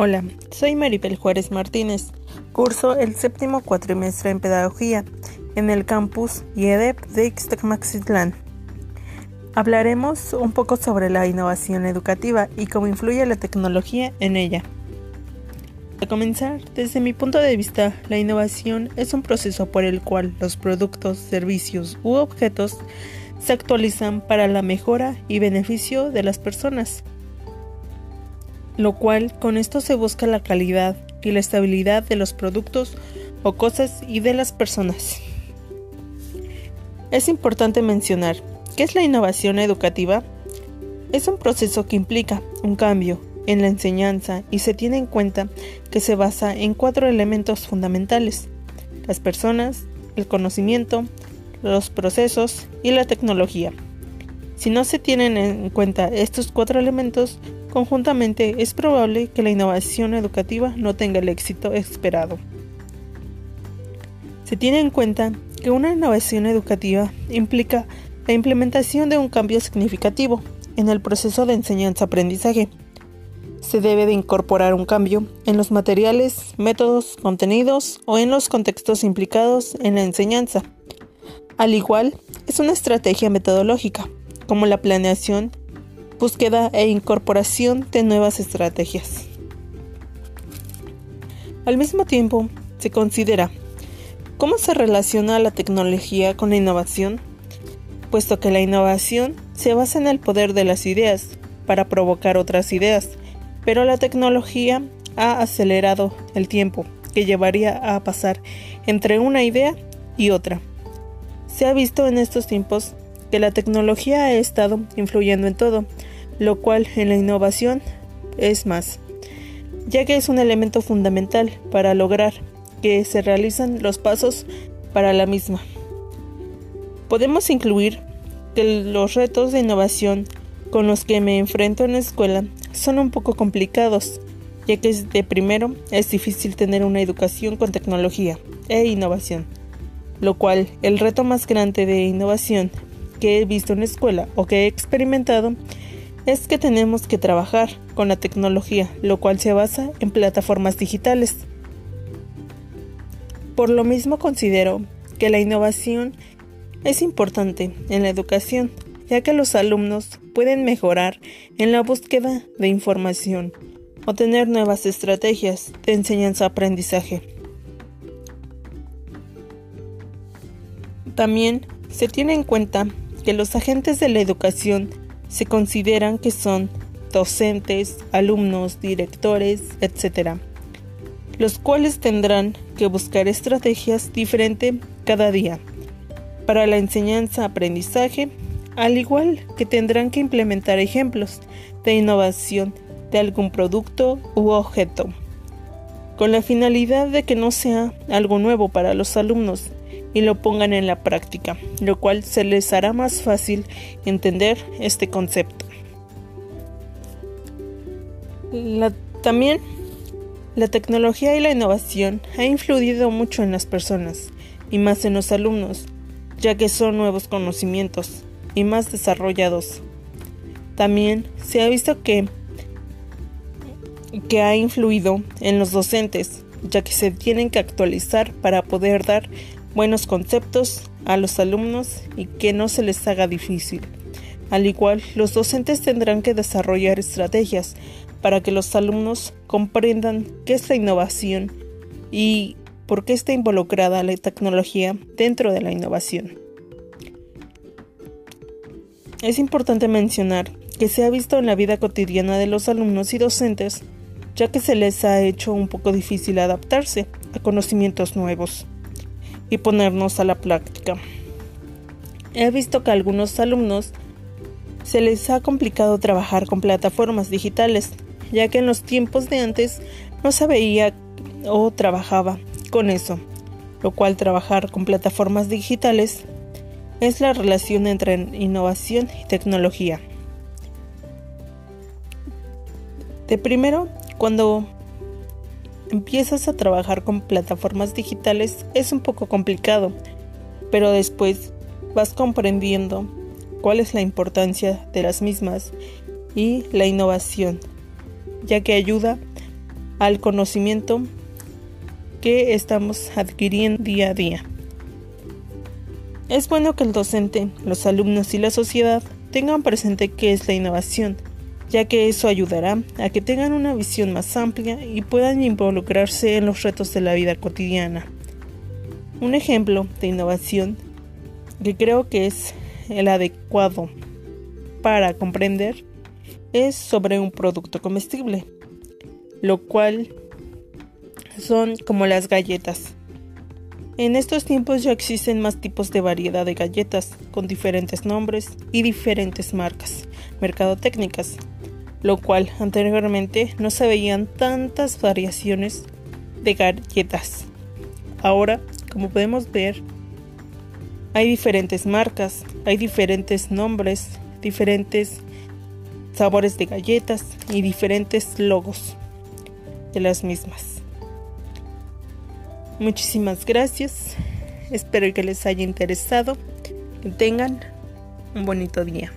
Hola, soy Maribel Juárez Martínez. Curso el séptimo cuatrimestre en Pedagogía en el campus IEDEP de Ixtacmaxitlán. Hablaremos un poco sobre la innovación educativa y cómo influye la tecnología en ella. Para comenzar, desde mi punto de vista, la innovación es un proceso por el cual los productos, servicios u objetos se actualizan para la mejora y beneficio de las personas lo cual con esto se busca la calidad y la estabilidad de los productos o cosas y de las personas. Es importante mencionar ¿qué es la innovación educativa? Es un proceso que implica un cambio en la enseñanza y se tiene en cuenta que se basa en cuatro elementos fundamentales, las personas, el conocimiento, los procesos y la tecnología. Si no se tienen en cuenta estos cuatro elementos, conjuntamente es probable que la innovación educativa no tenga el éxito esperado. Se tiene en cuenta que una innovación educativa implica la implementación de un cambio significativo en el proceso de enseñanza-aprendizaje. Se debe de incorporar un cambio en los materiales, métodos, contenidos o en los contextos implicados en la enseñanza. Al igual, es una estrategia metodológica como la planeación, búsqueda e incorporación de nuevas estrategias. Al mismo tiempo, se considera cómo se relaciona la tecnología con la innovación, puesto que la innovación se basa en el poder de las ideas para provocar otras ideas, pero la tecnología ha acelerado el tiempo que llevaría a pasar entre una idea y otra. Se ha visto en estos tiempos que la tecnología ha estado influyendo en todo, lo cual en la innovación es más, ya que es un elemento fundamental para lograr que se realizan los pasos para la misma. Podemos incluir que los retos de innovación con los que me enfrento en la escuela son un poco complicados, ya que de primero es difícil tener una educación con tecnología e innovación, lo cual el reto más grande de innovación que he visto en la escuela o que he experimentado es que tenemos que trabajar con la tecnología, lo cual se basa en plataformas digitales. Por lo mismo considero que la innovación es importante en la educación, ya que los alumnos pueden mejorar en la búsqueda de información o tener nuevas estrategias de enseñanza-aprendizaje. También se tiene en cuenta que los agentes de la educación se consideran que son docentes, alumnos, directores, etc., los cuales tendrán que buscar estrategias diferentes cada día para la enseñanza-aprendizaje, al igual que tendrán que implementar ejemplos de innovación de algún producto u objeto, con la finalidad de que no sea algo nuevo para los alumnos, y lo pongan en la práctica, lo cual se les hará más fácil entender este concepto. también la tecnología y la innovación ha influido mucho en las personas y más en los alumnos, ya que son nuevos conocimientos y más desarrollados. También se ha visto que, que ha influido en los docentes, ya que se tienen que actualizar para poder dar buenos conceptos a los alumnos y que no se les haga difícil. Al igual, los docentes tendrán que desarrollar estrategias para que los alumnos comprendan qué es la innovación y por qué está involucrada la tecnología dentro de la innovación. Es importante mencionar que se ha visto en la vida cotidiana de los alumnos y docentes, ya que se les ha hecho un poco difícil adaptarse a conocimientos nuevos y ponernos a la práctica. He visto que a algunos alumnos se les ha complicado trabajar con plataformas digitales, ya que en los tiempos de antes no se veía o trabajaba con eso, lo cual trabajar con plataformas digitales es la relación entre innovación y tecnología. De primero, cuando empiezas a trabajar con plataformas digitales es un poco complicado, pero después vas comprendiendo cuál es la importancia de las mismas y la innovación, ya que ayuda al conocimiento que estamos adquiriendo día a día. Es bueno que el docente, los alumnos y la sociedad tengan presente qué es la innovación, ya que eso ayudará a que tengan una visión más amplia y puedan involucrarse en los retos de la vida cotidiana. Un ejemplo de innovación que creo que es el adecuado para comprender es sobre un producto comestible, lo cual son como las galletas. En estos tiempos ya existen más tipos de variedad de galletas con diferentes nombres y diferentes marcas, mercadotécnicas, lo cual anteriormente no se veían tantas variaciones de galletas. Ahora, como podemos ver, hay diferentes marcas, hay diferentes nombres, diferentes sabores de galletas y diferentes logos de las mismas. Muchísimas gracias. Espero que les haya interesado. Que tengan un bonito día.